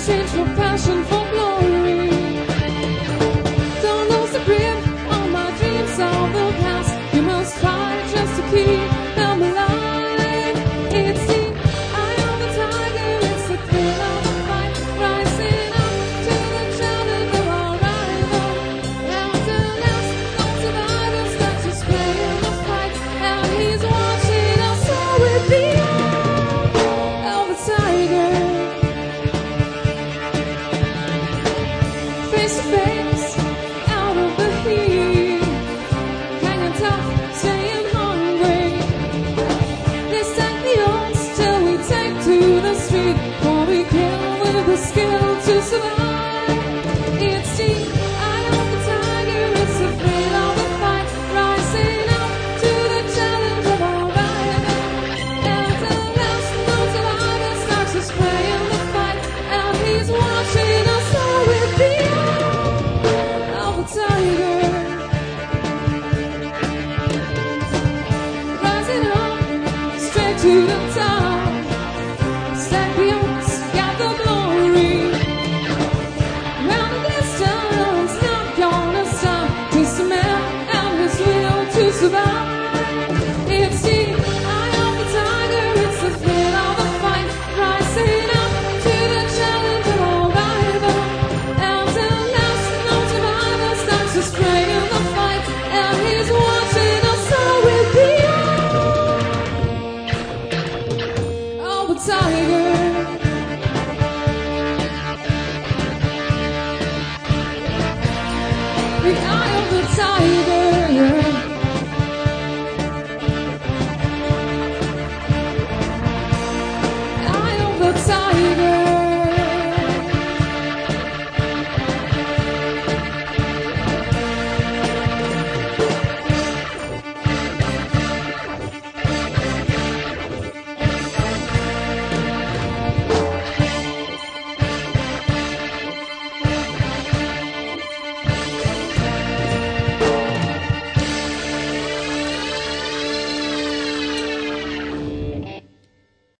exchange for passion for Face to the tiger. The eye of the tiger.